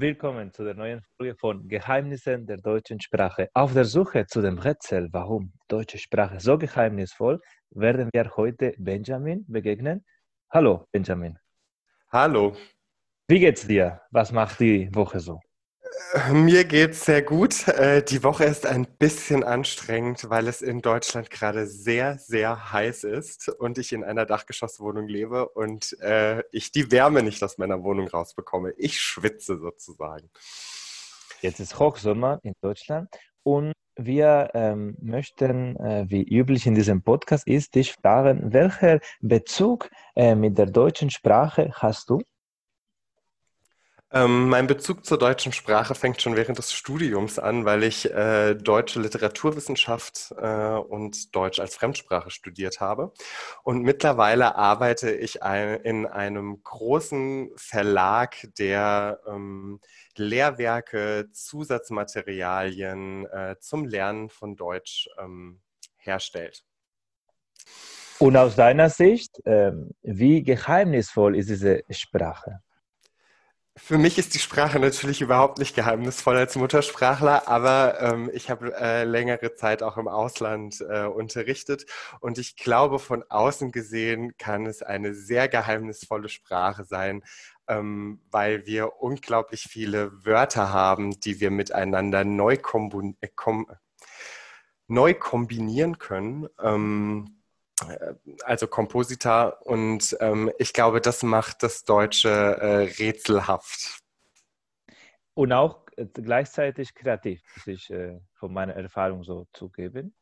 Willkommen zu der neuen Folge von Geheimnissen der deutschen Sprache. Auf der Suche zu dem Rätsel, warum deutsche Sprache so geheimnisvoll, werden wir heute Benjamin begegnen. Hallo, Benjamin. Hallo. Wie geht's dir? Was macht die Woche so? Mir geht's sehr gut. Äh, die Woche ist ein bisschen anstrengend, weil es in Deutschland gerade sehr, sehr heiß ist und ich in einer Dachgeschosswohnung lebe und äh, ich die Wärme nicht aus meiner Wohnung rausbekomme. Ich schwitze sozusagen. Jetzt ist Hochsommer in Deutschland und wir ähm, möchten, äh, wie üblich in diesem Podcast ist, dich fragen, welcher Bezug äh, mit der deutschen Sprache hast du? Ähm, mein Bezug zur deutschen Sprache fängt schon während des Studiums an, weil ich äh, deutsche Literaturwissenschaft äh, und Deutsch als Fremdsprache studiert habe. Und mittlerweile arbeite ich ein, in einem großen Verlag, der ähm, Lehrwerke, Zusatzmaterialien äh, zum Lernen von Deutsch ähm, herstellt. Und aus deiner Sicht, ähm, wie geheimnisvoll ist diese Sprache? Für mich ist die Sprache natürlich überhaupt nicht geheimnisvoll als Muttersprachler, aber ähm, ich habe äh, längere Zeit auch im Ausland äh, unterrichtet und ich glaube, von außen gesehen kann es eine sehr geheimnisvolle Sprache sein, ähm, weil wir unglaublich viele Wörter haben, die wir miteinander neu, äh, kom neu kombinieren können. Ähm, äh, also Kompositor und ähm, ich glaube, das macht das Deutsche äh, rätselhaft. Und auch äh, gleichzeitig kreativ, muss ich äh, von meiner Erfahrung so zugeben.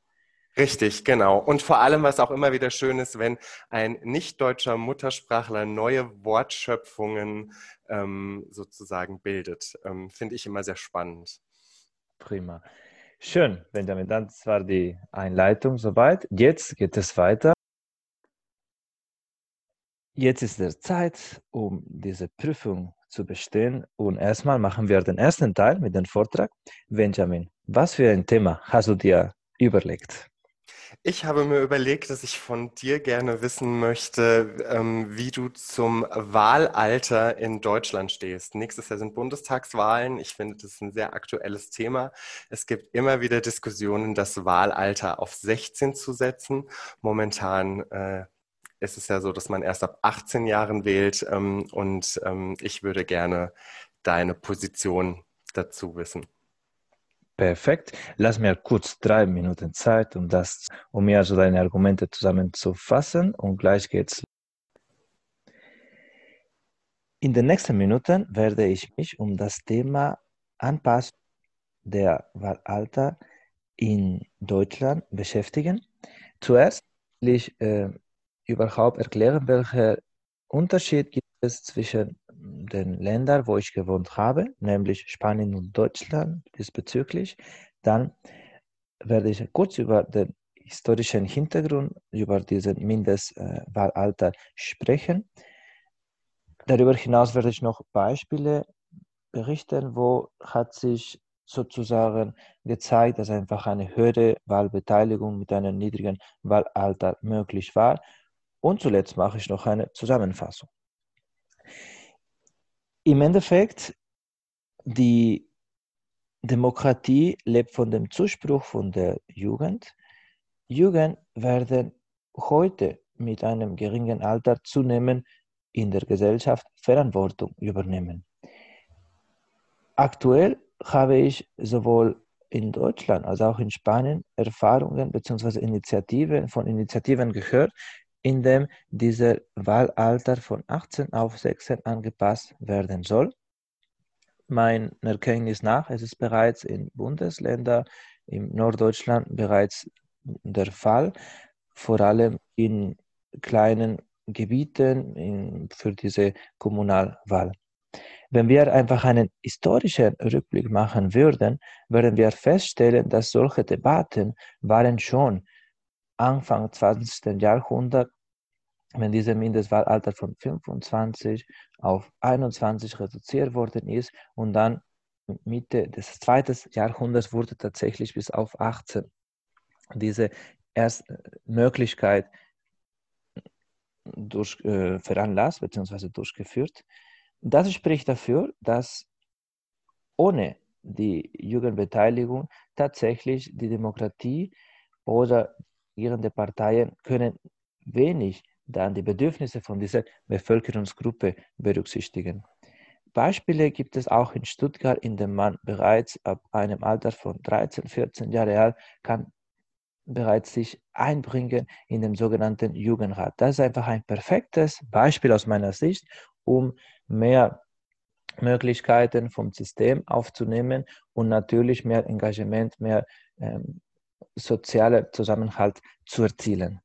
Richtig, genau. Und vor allem, was auch immer wieder schön ist, wenn ein nicht-deutscher Muttersprachler neue Wortschöpfungen ähm, sozusagen bildet. Ähm, Finde ich immer sehr spannend. Prima. Schön, Benjamin. Das war die Einleitung soweit. Jetzt geht es weiter. Jetzt ist es Zeit, um diese Prüfung zu bestehen. Und erstmal machen wir den ersten Teil mit dem Vortrag. Benjamin, was für ein Thema hast du dir überlegt? Ich habe mir überlegt, dass ich von dir gerne wissen möchte, ähm, wie du zum Wahlalter in Deutschland stehst. Nächstes Jahr sind Bundestagswahlen. Ich finde, das ist ein sehr aktuelles Thema. Es gibt immer wieder Diskussionen, das Wahlalter auf 16 zu setzen. Momentan äh, ist es ja so, dass man erst ab 18 Jahren wählt. Ähm, und ähm, ich würde gerne deine Position dazu wissen. Perfekt. Lass mir kurz drei Minuten Zeit, um das, um mir also deine Argumente zusammenzufassen und gleich geht's. In den nächsten Minuten werde ich mich um das Thema Anpassung der Wahlalter in Deutschland beschäftigen. Zuerst will ich äh, überhaupt erklären, welcher Unterschied gibt es zwischen den Ländern, wo ich gewohnt habe, nämlich Spanien und Deutschland diesbezüglich. Dann werde ich kurz über den historischen Hintergrund, über diesen Mindestwahlalter sprechen. Darüber hinaus werde ich noch Beispiele berichten, wo hat sich sozusagen gezeigt, dass einfach eine höhere Wahlbeteiligung mit einem niedrigen Wahlalter möglich war. Und zuletzt mache ich noch eine Zusammenfassung. Im Endeffekt, die Demokratie lebt von dem Zuspruch von der Jugend. Jugend werden heute mit einem geringen Alter zunehmend in der Gesellschaft Verantwortung übernehmen. Aktuell habe ich sowohl in Deutschland als auch in Spanien Erfahrungen bzw. Initiativen von Initiativen gehört, in dem dieser Wahlalter von 18 auf 16 angepasst werden soll. Meiner Erkenntnis nach ist es bereits in Bundesländern in Norddeutschland bereits der Fall, vor allem in kleinen Gebieten in, für diese Kommunalwahl. Wenn wir einfach einen historischen Rückblick machen würden, würden wir feststellen, dass solche Debatten waren schon Anfang 20. Jahrhundert, wenn dieses Mindestwahlalter von 25 auf 21 reduziert worden ist und dann Mitte des zweiten Jahrhunderts wurde tatsächlich bis auf 18 diese erste äh, Möglichkeit durch, äh, veranlasst bzw. durchgeführt. Das spricht dafür, dass ohne die Jugendbeteiligung tatsächlich die Demokratie oder regierende Parteien können wenig dann die Bedürfnisse von dieser Bevölkerungsgruppe berücksichtigen. Beispiele gibt es auch in Stuttgart, in dem man bereits ab einem Alter von 13, 14 Jahre alt kann bereits sich einbringen in den sogenannten Jugendrat. Das ist einfach ein perfektes Beispiel aus meiner Sicht, um mehr Möglichkeiten vom System aufzunehmen und natürlich mehr Engagement, mehr ähm, sozialer Zusammenhalt zu erzielen.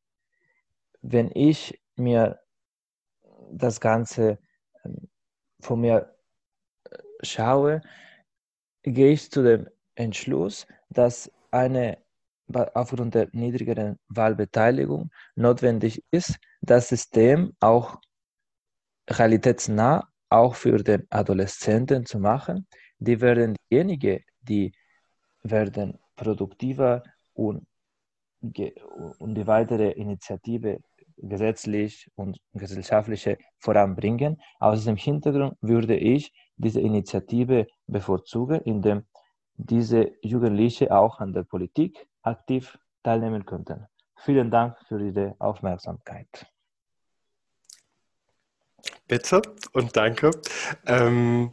Wenn ich mir das Ganze ähm, von mir äh, schaue, gehe ich zu dem Entschluss, dass eine aufgrund der niedrigeren Wahlbeteiligung notwendig ist, das System auch realitätsnah auch für den Adoleszenten zu machen. Die werden diejenigen, die werden produktiver und, und die weitere Initiative gesetzlich und gesellschaftliche voranbringen. Aus diesem Hintergrund würde ich diese Initiative bevorzugen, indem diese Jugendliche auch an der Politik aktiv teilnehmen könnten. Vielen Dank für Ihre Aufmerksamkeit. Bitte und danke. Ähm,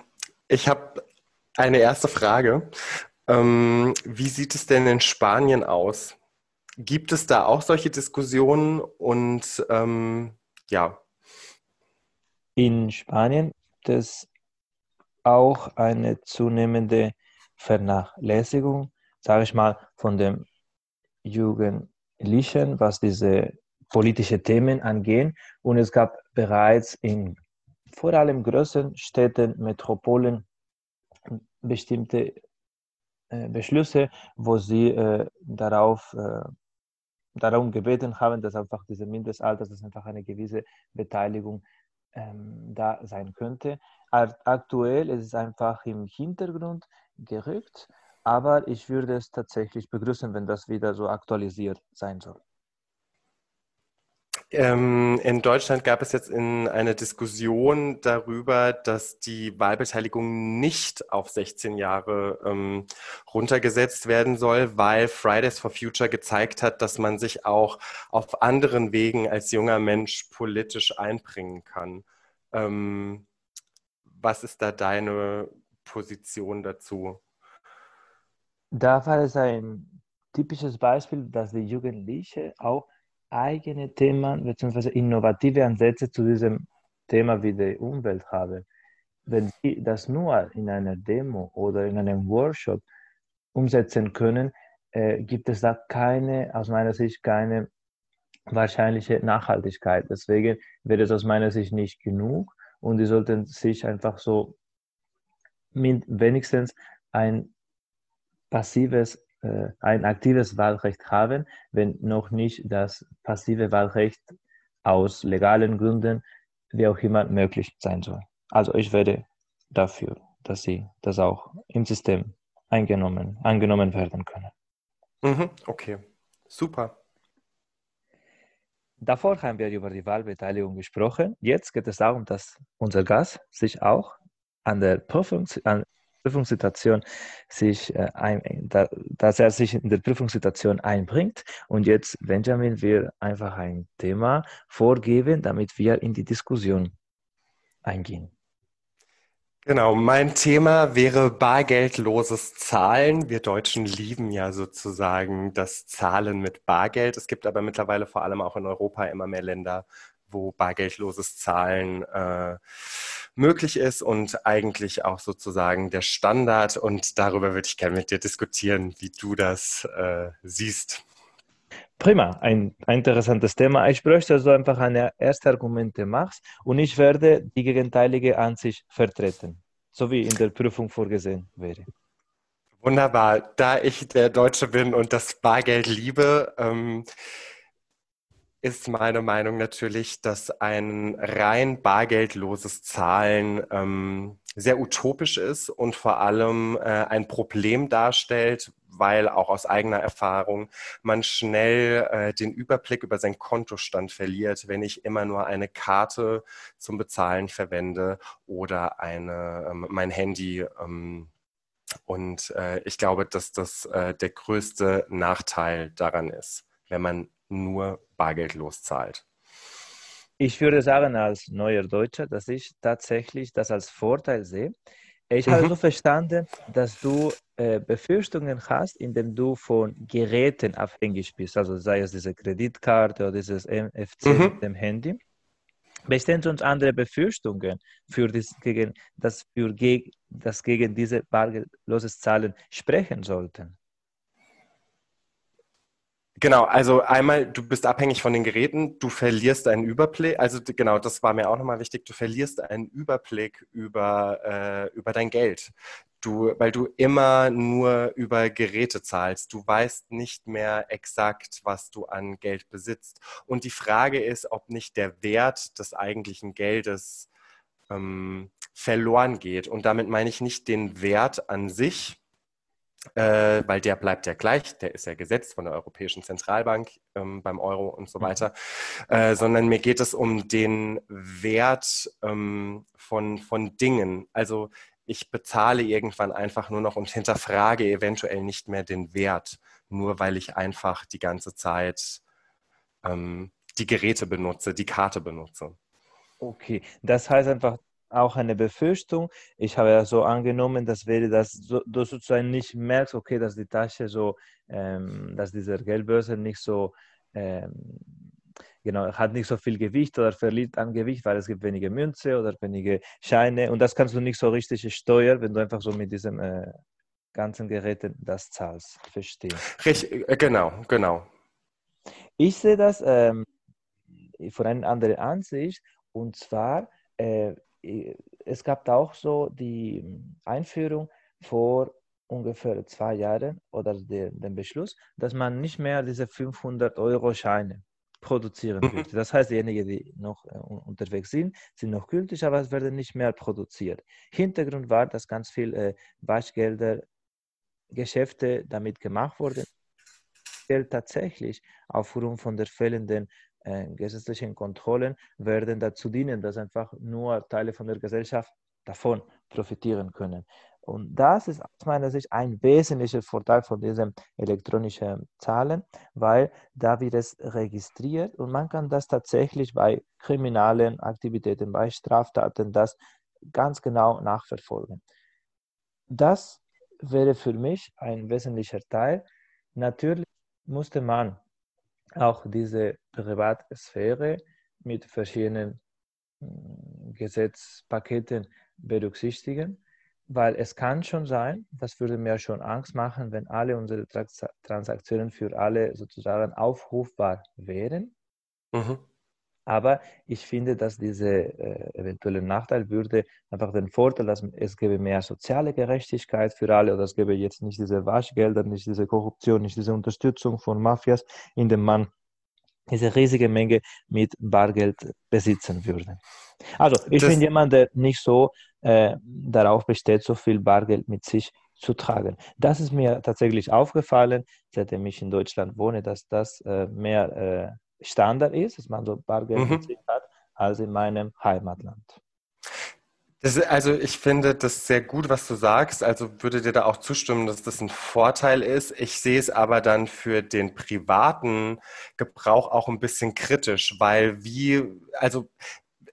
ich habe eine erste Frage. Ähm, wie sieht es denn in Spanien aus? Gibt es da auch solche Diskussionen und ähm, ja? In Spanien gibt es auch eine zunehmende Vernachlässigung, sage ich mal, von dem Jugendlichen, was diese politische Themen angehen. Und es gab bereits in vor allem größeren Städten, Metropolen bestimmte Beschlüsse, wo sie äh, darauf äh, darum gebeten haben, dass einfach diese Mindestalter, dass einfach eine gewisse Beteiligung ähm, da sein könnte. Aktuell ist es einfach im Hintergrund gerückt, aber ich würde es tatsächlich begrüßen, wenn das wieder so aktualisiert sein soll. Ähm, in Deutschland gab es jetzt in eine Diskussion darüber, dass die Wahlbeteiligung nicht auf 16 Jahre ähm, runtergesetzt werden soll, weil Fridays for Future gezeigt hat, dass man sich auch auf anderen Wegen als junger Mensch politisch einbringen kann. Ähm, was ist da deine Position dazu? Da war es ein typisches Beispiel, dass die Jugendliche auch eigene Themen bzw. innovative Ansätze zu diesem Thema wie der Umwelt haben. Wenn sie das nur in einer Demo oder in einem Workshop umsetzen können, äh, gibt es da keine, aus meiner Sicht, keine wahrscheinliche Nachhaltigkeit. Deswegen wäre es aus meiner Sicht nicht genug und die sollten sich einfach so mit wenigstens ein passives ein aktives Wahlrecht haben, wenn noch nicht das passive Wahlrecht aus legalen Gründen, wie auch immer, möglich sein soll. Also ich werde dafür, dass sie das auch im System eingenommen, angenommen werden können. Mhm, okay, super. Davor haben wir über die Wahlbeteiligung gesprochen. Jetzt geht es darum, dass unser Gast sich auch an der Prüfung, an Prüfungssituation sich äh, ein, da, dass er sich in der Prüfungssituation einbringt. Und jetzt, Benjamin, will einfach ein Thema vorgeben, damit wir in die Diskussion eingehen. Genau, mein Thema wäre bargeldloses Zahlen. Wir Deutschen lieben ja sozusagen das Zahlen mit Bargeld. Es gibt aber mittlerweile vor allem auch in Europa immer mehr Länder, wo bargeldloses Zahlen äh, möglich ist und eigentlich auch sozusagen der Standard. Und darüber würde ich gerne mit dir diskutieren, wie du das äh, siehst. Prima, ein, ein, interessantes Thema. Ich bräuchte, dass du einfach eine erste Argumente machst und ich werde die gegenteilige Ansicht vertreten, so wie in der Prüfung vorgesehen wäre. Wunderbar. Da ich der Deutsche bin und das Bargeld liebe, ähm, ist meine Meinung natürlich, dass ein rein bargeldloses Zahlen ähm, sehr utopisch ist und vor allem äh, ein Problem darstellt, weil auch aus eigener Erfahrung man schnell äh, den Überblick über seinen Kontostand verliert, wenn ich immer nur eine Karte zum Bezahlen verwende oder eine, ähm, mein Handy ähm, Und äh, ich glaube, dass das äh, der größte Nachteil daran ist, wenn man nur bargeldlos zahlt. Ich würde sagen, als neuer Deutscher, dass ich tatsächlich das als Vorteil sehe. Ich mhm. habe so verstanden, dass du äh, Befürchtungen hast, indem du von Geräten abhängig bist, also sei es diese Kreditkarte oder dieses MFC mhm. mit dem Handy. Bestehen sonst andere Befürchtungen für das, gegen, das, für, das gegen diese bargeldloses Zahlen sprechen sollten? Genau, also einmal, du bist abhängig von den Geräten, du verlierst einen Überblick, also genau, das war mir auch nochmal wichtig, du verlierst einen Überblick über, äh, über dein Geld. Du, weil du immer nur über Geräte zahlst. Du weißt nicht mehr exakt, was du an Geld besitzt. Und die Frage ist, ob nicht der Wert des eigentlichen Geldes ähm, verloren geht. Und damit meine ich nicht den Wert an sich, äh, weil der bleibt ja gleich, der ist ja gesetzt von der Europäischen Zentralbank ähm, beim Euro und so mhm. weiter, äh, sondern mir geht es um den Wert ähm, von, von Dingen. Also ich bezahle irgendwann einfach nur noch und hinterfrage eventuell nicht mehr den Wert, nur weil ich einfach die ganze Zeit ähm, die Geräte benutze, die Karte benutze. Okay, das heißt einfach, auch eine Befürchtung. Ich habe ja so angenommen, dass wäre das so, du sozusagen nicht merkst, okay, dass die Tasche so, ähm, dass dieser Geldbörse nicht so, ähm, genau, hat nicht so viel Gewicht oder verliert an Gewicht, weil es gibt wenige Münze oder wenige Scheine und das kannst du nicht so richtig steuern, wenn du einfach so mit diesem äh, ganzen Geräten das zahlst. Verstehe. Richtig, äh, genau, genau. Ich sehe das ähm, von einer anderen Ansicht und zwar äh, es gab auch so die Einführung vor ungefähr zwei Jahren oder den, den Beschluss, dass man nicht mehr diese 500 Euro Scheine produzieren mhm. würde. Das heißt, diejenigen, die noch äh, unterwegs sind, sind noch gültig, aber es werden nicht mehr produziert. Hintergrund war, dass ganz viel äh, Waschgelder, Geschäfte damit gemacht wurden. Geld tatsächlich aufgrund von der fehlenden äh, gesetzlichen Kontrollen werden dazu dienen, dass einfach nur Teile von der Gesellschaft davon profitieren können. Und das ist aus meiner Sicht ein wesentlicher Vorteil von diesem elektronischen Zahlen, weil da wird es registriert und man kann das tatsächlich bei kriminellen Aktivitäten, bei Straftaten, das ganz genau nachverfolgen. Das wäre für mich ein wesentlicher Teil. Natürlich musste man auch diese Privatsphäre mit verschiedenen hm, Gesetzpaketen berücksichtigen, weil es kann schon sein, das würde mir schon Angst machen, wenn alle unsere Transaktionen für alle sozusagen aufrufbar wären. Mhm. Aber ich finde, dass dieser äh, eventuelle Nachteil würde einfach den Vorteil, dass es gäbe mehr soziale Gerechtigkeit für alle oder es gäbe jetzt nicht diese Waschgelder, nicht diese Korruption, nicht diese Unterstützung von Mafias, indem man diese riesige Menge mit Bargeld besitzen würde. Also ich das bin jemand, der nicht so äh, darauf besteht, so viel Bargeld mit sich zu tragen. Das ist mir tatsächlich aufgefallen, seitdem ich in Deutschland wohne, dass das äh, mehr äh, Standard ist, dass man so Bargeld mhm. hat, als in meinem Heimatland. Das, also ich finde das sehr gut, was du sagst. Also würde dir da auch zustimmen, dass das ein Vorteil ist. Ich sehe es aber dann für den privaten Gebrauch auch ein bisschen kritisch, weil wie, also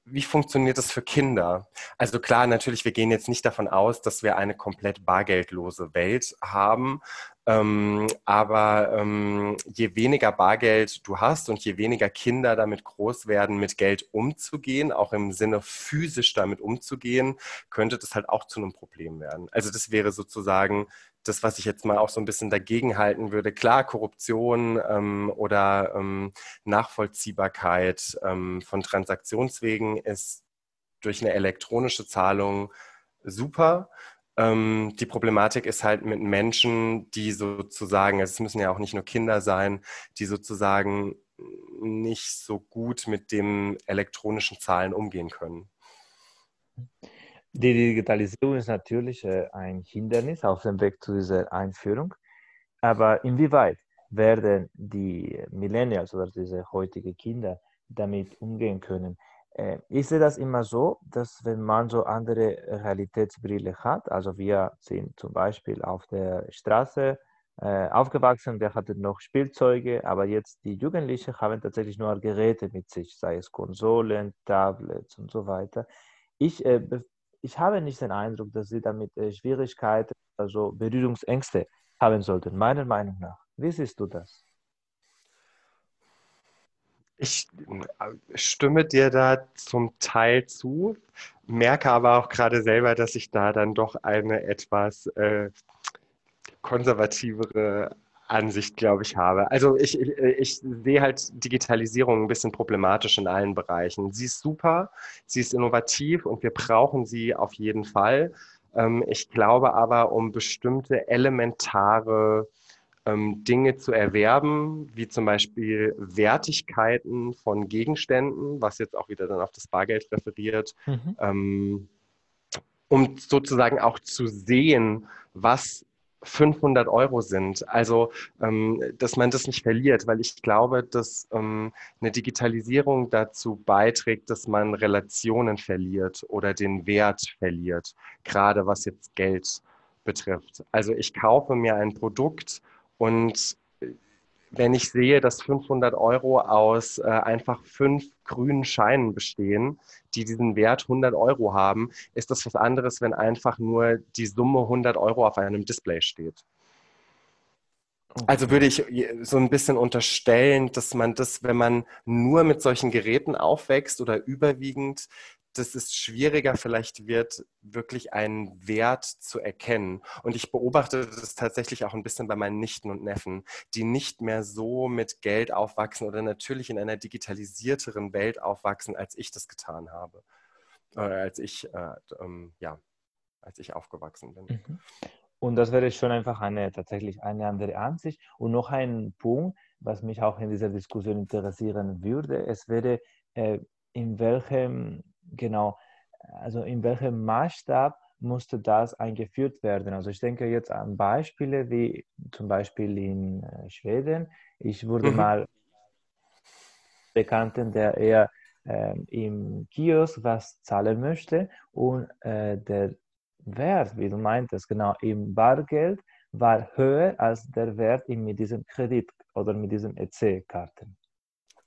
wie funktioniert das für Kinder? Also klar, natürlich, wir gehen jetzt nicht davon aus, dass wir eine komplett bargeldlose Welt haben. Ähm, aber ähm, je weniger Bargeld du hast und je weniger Kinder damit groß werden, mit Geld umzugehen, auch im Sinne physisch damit umzugehen, könnte das halt auch zu einem Problem werden. Also das wäre sozusagen das, was ich jetzt mal auch so ein bisschen dagegen halten würde. Klar, Korruption ähm, oder ähm, Nachvollziehbarkeit ähm, von Transaktionswegen ist durch eine elektronische Zahlung super. Ähm, die Problematik ist halt mit Menschen, die sozusagen, es müssen ja auch nicht nur Kinder sein, die sozusagen nicht so gut mit den elektronischen Zahlen umgehen können. Die Digitalisierung ist natürlich äh, ein Hindernis auf dem Weg zu dieser Einführung. Aber inwieweit werden die Millennials oder diese heutigen Kinder damit umgehen können? Äh, ich sehe das immer so, dass wenn man so andere Realitätsbrille hat, also wir sind zum Beispiel auf der Straße äh, aufgewachsen, wir hatten noch Spielzeuge, aber jetzt die Jugendlichen haben tatsächlich nur Geräte mit sich, sei es Konsolen, Tablets und so weiter. Ich, ich habe nicht den Eindruck, dass sie damit äh, Schwierigkeiten, also Berührungsängste haben sollten, meiner Meinung nach. Wie siehst du das? Ich äh, stimme dir da zum Teil zu, merke aber auch gerade selber, dass ich da dann doch eine etwas äh, konservativere Ansicht, glaube ich, habe. Also ich, ich, ich, sehe halt Digitalisierung ein bisschen problematisch in allen Bereichen. Sie ist super, sie ist innovativ und wir brauchen sie auf jeden Fall. Ähm, ich glaube aber, um bestimmte elementare ähm, Dinge zu erwerben, wie zum Beispiel Wertigkeiten von Gegenständen, was jetzt auch wieder dann auf das Bargeld referiert, mhm. ähm, um sozusagen auch zu sehen, was 500 Euro sind. Also, ähm, dass man das nicht verliert, weil ich glaube, dass ähm, eine Digitalisierung dazu beiträgt, dass man Relationen verliert oder den Wert verliert, gerade was jetzt Geld betrifft. Also ich kaufe mir ein Produkt und wenn ich sehe, dass 500 Euro aus äh, einfach fünf grünen Scheinen bestehen, die diesen Wert 100 Euro haben, ist das was anderes, wenn einfach nur die Summe 100 Euro auf einem Display steht. Also würde ich so ein bisschen unterstellen, dass man das, wenn man nur mit solchen Geräten aufwächst oder überwiegend, dass es schwieriger vielleicht wird, wirklich einen Wert zu erkennen. Und ich beobachte das tatsächlich auch ein bisschen bei meinen Nichten und Neffen, die nicht mehr so mit Geld aufwachsen oder natürlich in einer digitalisierteren Welt aufwachsen, als ich das getan habe. Äh, als ich, äh, ähm, ja, als ich aufgewachsen bin. Mhm. Und das wäre schon einfach eine tatsächlich eine andere Ansicht. Und noch ein Punkt, was mich auch in dieser Diskussion interessieren würde, es wäre, äh, in welchem genau, also in welchem Maßstab musste das eingeführt werden? Also ich denke jetzt an Beispiele wie zum Beispiel in äh, Schweden. Ich wurde mhm. mal bekannten, der eher äh, im Kiosk was zahlen möchte und äh, der Wert, wie du meintest, genau im Bargeld war höher als der Wert mit diesem Kredit oder mit diesem EC-Karten.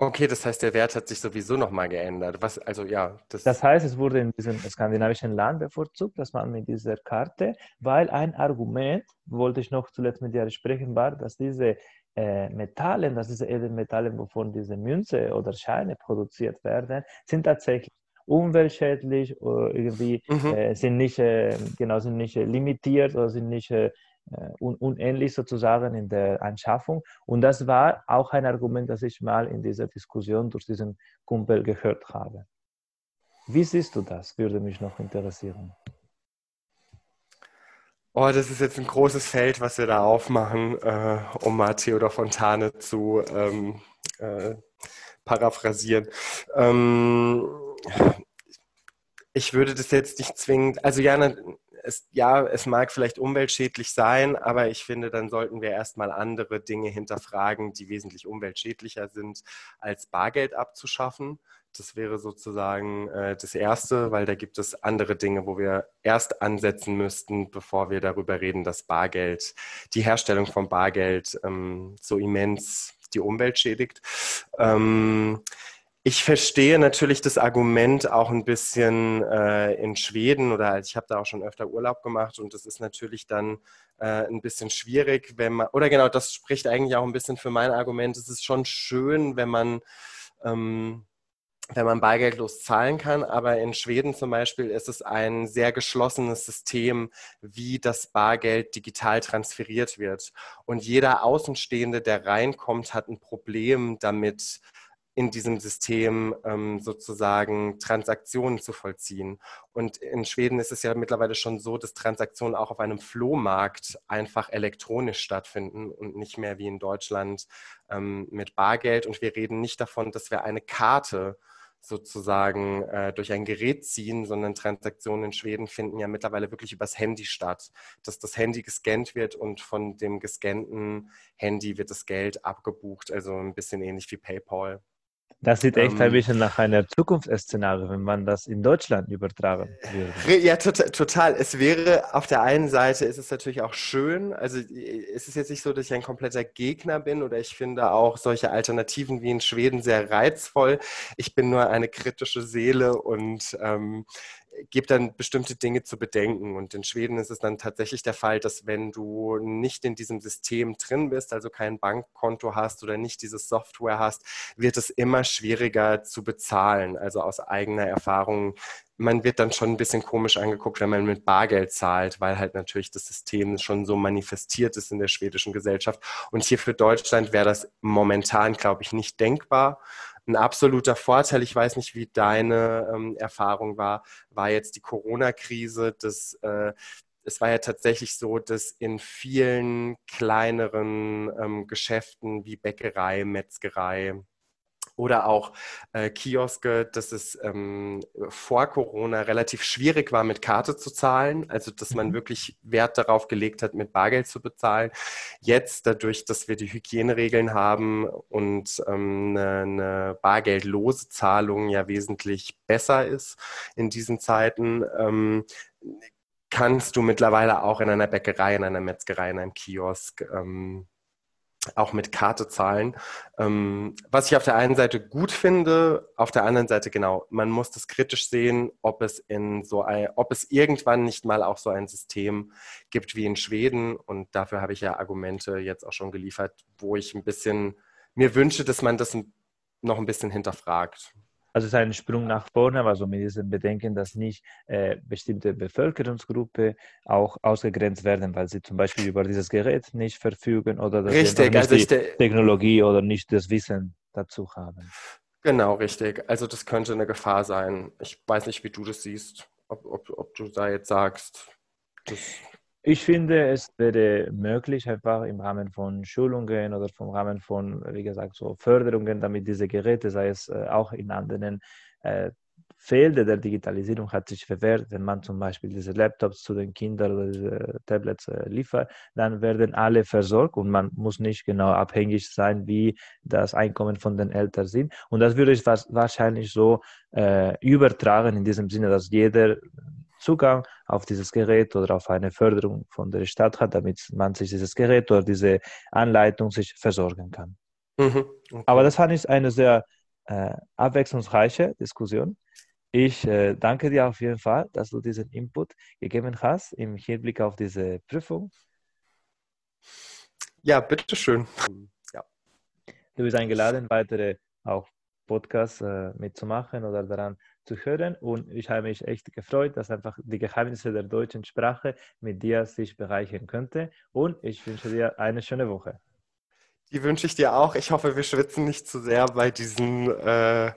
Okay, das heißt, der Wert hat sich sowieso nochmal geändert. Was, also ja. Das, das heißt, es wurde in diesem skandinavischen Land bevorzugt, dass man mit dieser Karte, weil ein Argument, wollte ich noch zuletzt mit dir sprechen, war, dass diese äh, Metallen, dass diese Edelmetalle, wovon diese Münze oder Scheine produziert werden, sind tatsächlich umweltschädlich oder irgendwie mhm. äh, sind nicht äh, genau sind nicht limitiert oder sind nicht äh, äh, unähnlich sozusagen in der Anschaffung. Und das war auch ein Argument, das ich mal in dieser Diskussion durch diesen Kumpel gehört habe. Wie siehst du das? Würde mich noch interessieren. Oh, das ist jetzt ein großes Feld, was wir da aufmachen, äh, um mal Theodor Fontane zu ähm, äh, paraphrasieren. Ähm, ich würde das jetzt nicht zwingend, also ja, es, ja, es mag vielleicht umweltschädlich sein, aber ich finde, dann sollten wir erstmal andere Dinge hinterfragen, die wesentlich umweltschädlicher sind, als Bargeld abzuschaffen. Das wäre sozusagen äh, das Erste, weil da gibt es andere Dinge, wo wir erst ansetzen müssten, bevor wir darüber reden, dass Bargeld, die Herstellung von Bargeld ähm, so immens die Umwelt schädigt. Ähm, ich verstehe natürlich das Argument auch ein bisschen äh, in Schweden oder ich habe da auch schon öfter Urlaub gemacht und das ist natürlich dann äh, ein bisschen schwierig, wenn man, oder genau, das spricht eigentlich auch ein bisschen für mein Argument. Es ist schon schön, wenn man, ähm, wenn man bargeldlos zahlen kann, aber in Schweden zum Beispiel ist es ein sehr geschlossenes System, wie das Bargeld digital transferiert wird. Und jeder Außenstehende, der reinkommt, hat ein Problem damit, in diesem System ähm, sozusagen Transaktionen zu vollziehen. Und in Schweden ist es ja mittlerweile schon so, dass Transaktionen auch auf einem Flohmarkt einfach elektronisch stattfinden und nicht mehr wie in Deutschland ähm, mit Bargeld. Und wir reden nicht davon, dass wir eine Karte sozusagen äh, durch ein Gerät ziehen, sondern Transaktionen in Schweden finden ja mittlerweile wirklich übers Handy statt, dass das Handy gescannt wird und von dem gescannten Handy wird das Geld abgebucht, also ein bisschen ähnlich wie PayPal. Das sieht echt ähm, ein bisschen nach einer Zukunftsszenario, wenn man das in Deutschland übertragen würde. Ja, total, total. Es wäre auf der einen Seite ist es natürlich auch schön. Also es ist jetzt nicht so, dass ich ein kompletter Gegner bin oder ich finde auch solche Alternativen wie in Schweden sehr reizvoll. Ich bin nur eine kritische Seele und ähm, gibt dann bestimmte Dinge zu bedenken. Und in Schweden ist es dann tatsächlich der Fall, dass wenn du nicht in diesem System drin bist, also kein Bankkonto hast oder nicht diese Software hast, wird es immer schwieriger zu bezahlen. Also aus eigener Erfahrung man wird dann schon ein bisschen komisch angeguckt, wenn man mit Bargeld zahlt, weil halt natürlich das System schon so manifestiert ist in der schwedischen Gesellschaft. Und hier für Deutschland wäre das momentan, glaube ich, nicht denkbar ein absoluter Vorteil, ich weiß nicht, wie deine ähm, Erfahrung war, war jetzt die Corona-Krise. Das, äh, es war ja tatsächlich so, dass in vielen kleineren ähm, Geschäften wie Bäckerei, Metzgerei, oder auch äh, Kioske, dass es ähm, vor Corona relativ schwierig war, mit Karte zu zahlen, also dass man mhm. wirklich Wert darauf gelegt hat, mit Bargeld zu bezahlen. Jetzt, dadurch, dass wir die Hygieneregeln haben und ähm, eine, eine bargeldlose Zahlung ja wesentlich besser ist in diesen Zeiten, ähm, kannst du mittlerweile auch in einer Bäckerei, in einer Metzgerei, in einem Kiosk ähm, auch mit Karte zahlen. Ähm, was ich auf der einen Seite gut finde, auf der anderen Seite genau, man muss das kritisch sehen, ob es in so ein, ob es irgendwann nicht mal auch so ein System gibt wie in Schweden. Und dafür habe ich ja Argumente jetzt auch schon geliefert, wo ich ein bisschen mir wünsche, dass man das noch ein bisschen hinterfragt. Also es ist ein Sprung nach vorne, also mit diesem Bedenken, dass nicht äh, bestimmte Bevölkerungsgruppen auch ausgegrenzt werden, weil sie zum Beispiel über dieses Gerät nicht verfügen oder dass richtig, sie nicht also die Technologie oder nicht das Wissen dazu haben. Genau, richtig. Also das könnte eine Gefahr sein. Ich weiß nicht, wie du das siehst, ob, ob, ob du da jetzt sagst. Das ich finde, es wäre möglich, einfach im Rahmen von Schulungen oder vom Rahmen von, wie gesagt, so Förderungen, damit diese Geräte, sei es äh, auch in anderen äh, Felder der Digitalisierung hat sich verwehrt, wenn man zum Beispiel diese Laptops zu den Kindern oder diese Tablets äh, liefert, dann werden alle versorgt und man muss nicht genau abhängig sein, wie das Einkommen von den Eltern sind. Und das würde ich wahrscheinlich so äh, übertragen in diesem Sinne, dass jeder Zugang auf dieses Gerät oder auf eine Förderung von der Stadt hat, damit man sich dieses Gerät oder diese Anleitung sich versorgen kann. Mhm, okay. Aber das fand ich eine sehr äh, abwechslungsreiche Diskussion. Ich äh, danke dir auf jeden Fall, dass du diesen Input gegeben hast im Hinblick auf diese Prüfung. Ja, bitteschön. Ja. Du bist eingeladen, weitere auch Podcasts äh, mitzumachen oder daran zu hören. Und ich habe mich echt gefreut, dass einfach die Geheimnisse der deutschen Sprache mit dir sich bereichern könnte. Und ich wünsche dir eine schöne Woche. Die wünsche ich dir auch. Ich hoffe, wir schwitzen nicht zu sehr bei diesen äh,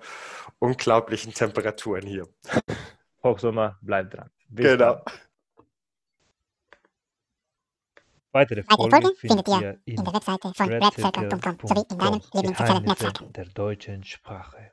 unglaublichen Temperaturen hier. Hochsommer, bleib dran. Bis genau. Dann. Weitere Folgen findet ihr in der Webseite von redcircle.com sowie in deinem Lieblingssozialen Netzwerk der deutschen Sprache.